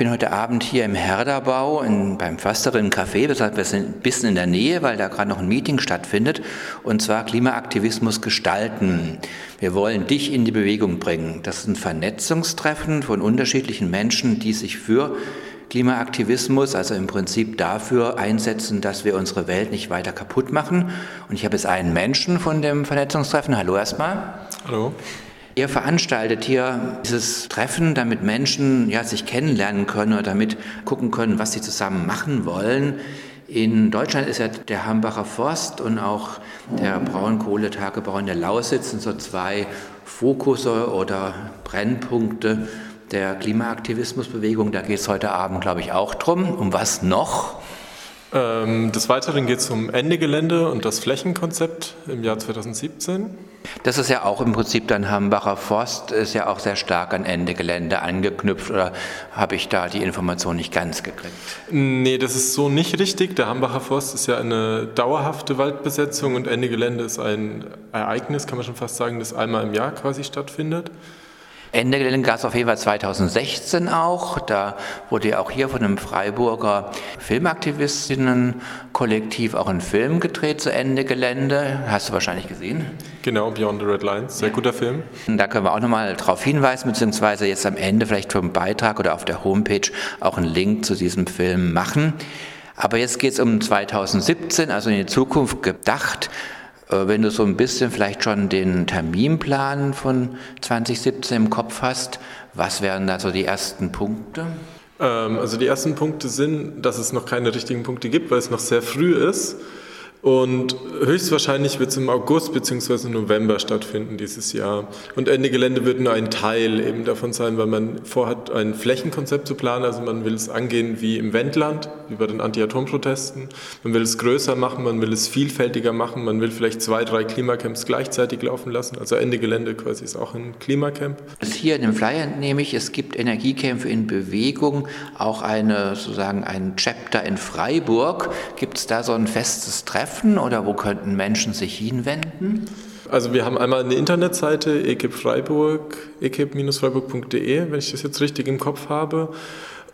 bin heute Abend hier im Herderbau in, beim Försterin Café. Wir sind ein bisschen in der Nähe, weil da gerade noch ein Meeting stattfindet. Und zwar Klimaaktivismus gestalten. Wir wollen dich in die Bewegung bringen. Das ist ein Vernetzungstreffen von unterschiedlichen Menschen, die sich für Klimaaktivismus, also im Prinzip dafür einsetzen, dass wir unsere Welt nicht weiter kaputt machen. Und ich habe jetzt einen Menschen von dem Vernetzungstreffen. Hallo erstmal. Hallo. Ihr veranstaltet hier dieses Treffen, damit Menschen ja, sich kennenlernen können oder damit gucken können, was sie zusammen machen wollen. In Deutschland ist ja der Hambacher Forst und auch der Braunkohletagebau in der Lausitz sind so zwei Fokusse oder Brennpunkte der Klimaaktivismusbewegung. Da geht es heute Abend, glaube ich, auch drum. Um was noch? Ähm, des Weiteren geht es um Ende Gelände und das Flächenkonzept im Jahr 2017. Das ist ja auch im Prinzip dann Hambacher Forst, ist ja auch sehr stark an Ende Gelände angeknüpft oder habe ich da die Information nicht ganz gekriegt? Nee, das ist so nicht richtig. Der Hambacher Forst ist ja eine dauerhafte Waldbesetzung und Ende Gelände ist ein Ereignis, kann man schon fast sagen, das einmal im Jahr quasi stattfindet. Ende Gelände gab es auf jeden Fall 2016 auch. Da wurde ja auch hier von einem Freiburger Filmaktivistinnen-Kollektiv auch ein Film gedreht zu Ende Gelände. Hast du wahrscheinlich gesehen? Genau, Beyond the Red Lines. Sehr ja. guter Film. Da können wir auch nochmal darauf hinweisen, beziehungsweise jetzt am Ende vielleicht vom Beitrag oder auf der Homepage auch einen Link zu diesem Film machen. Aber jetzt geht es um 2017, also in die Zukunft gedacht. Äh, wenn du so ein bisschen vielleicht schon den Terminplan von 2017 im Kopf hast, was wären da so die ersten Punkte? Ähm, also die ersten Punkte sind, dass es noch keine richtigen Punkte gibt, weil es noch sehr früh ist. Und höchstwahrscheinlich wird es im August bzw. November stattfinden dieses Jahr. Und Ende Gelände wird nur ein Teil eben davon sein, weil man vorhat, ein Flächenkonzept zu planen. Also man will es angehen wie im Wendland, wie bei den Anti-Atom-Protesten. Man will es größer machen, man will es vielfältiger machen, man will vielleicht zwei, drei Klimacamps gleichzeitig laufen lassen. Also Ende Gelände quasi ist auch ein Klimacamp. Hier in dem Flyer entnehme ich, es gibt Energiekämpfe in Bewegung, auch eine, sozusagen ein Chapter in Freiburg. Gibt es da so ein festes Treffen? Treffen oder wo könnten Menschen sich hinwenden? Also wir haben einmal eine Internetseite ekip Freiburg, ekip-freiburg.de, wenn ich das jetzt richtig im Kopf habe.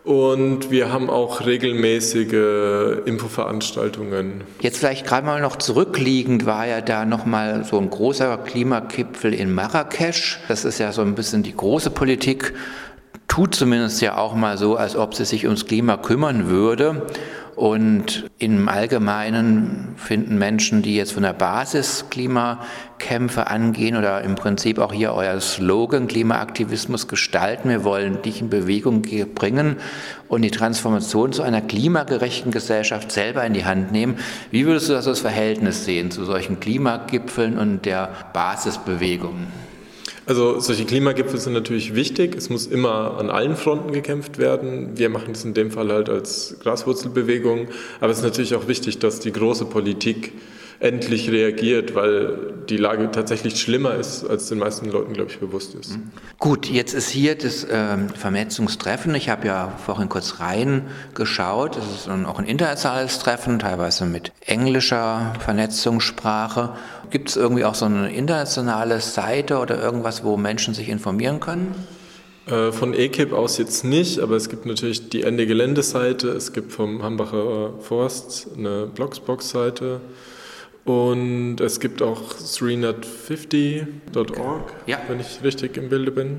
Und wir haben auch regelmäßige Infoveranstaltungen. Jetzt vielleicht gerade mal noch zurückliegend war ja da nochmal so ein großer Klimakipfel in Marrakesch. Das ist ja so ein bisschen die große Politik, tut zumindest ja auch mal so, als ob sie sich ums Klima kümmern würde. Und im Allgemeinen finden Menschen, die jetzt von der Basis Klimakämpfe angehen oder im Prinzip auch hier euer Slogan Klimaaktivismus gestalten, wir wollen dich in Bewegung bringen und die Transformation zu einer klimagerechten Gesellschaft selber in die Hand nehmen. Wie würdest du das als Verhältnis sehen zu solchen Klimagipfeln und der Basisbewegung? Also solche Klimagipfel sind natürlich wichtig. Es muss immer an allen Fronten gekämpft werden. Wir machen das in dem Fall halt als Graswurzelbewegung. Aber es ist natürlich auch wichtig, dass die große Politik endlich reagiert, weil die Lage tatsächlich schlimmer ist, als den meisten Leuten, glaube ich, bewusst ist. Mhm. Gut, jetzt ist hier das ähm, Vernetzungstreffen. Ich habe ja vorhin kurz reingeschaut. Es ist auch ein internationales Treffen, teilweise mit englischer Vernetzungssprache. Gibt es irgendwie auch so eine internationale Seite oder irgendwas, wo Menschen sich informieren können? Äh, von EKIP aus jetzt nicht, aber es gibt natürlich die Ende Geländeseite, es gibt vom Hambacher Forst eine Blogsbox-Seite. Und es gibt auch 350.org, ja. wenn ich richtig im Bilde bin.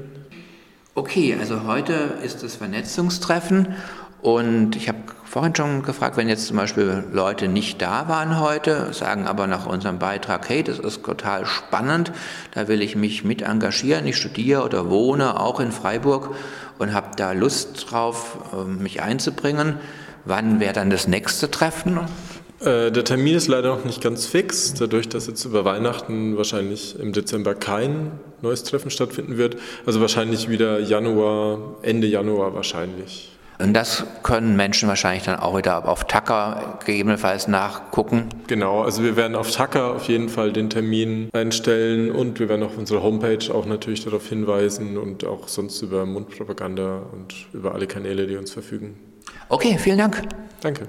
Okay, also heute ist das Vernetzungstreffen und ich habe vorhin schon gefragt, wenn jetzt zum Beispiel Leute nicht da waren heute, sagen aber nach unserem Beitrag, hey, das ist total spannend, da will ich mich mit engagieren, ich studiere oder wohne auch in Freiburg und habe da Lust drauf, ähm, mich einzubringen. Wann wäre dann das nächste Treffen? Äh, der Termin ist leider noch nicht ganz fix, dadurch, dass jetzt über Weihnachten wahrscheinlich im Dezember kein neues Treffen stattfinden wird. Also wahrscheinlich wieder Januar, Ende Januar wahrscheinlich. Und das können Menschen wahrscheinlich dann auch wieder auf Tacker gegebenenfalls nachgucken. Genau, also wir werden auf Tacker auf jeden Fall den Termin einstellen und wir werden auf unserer Homepage auch natürlich darauf hinweisen und auch sonst über Mundpropaganda und über alle Kanäle, die uns verfügen. Okay, vielen Dank. Danke.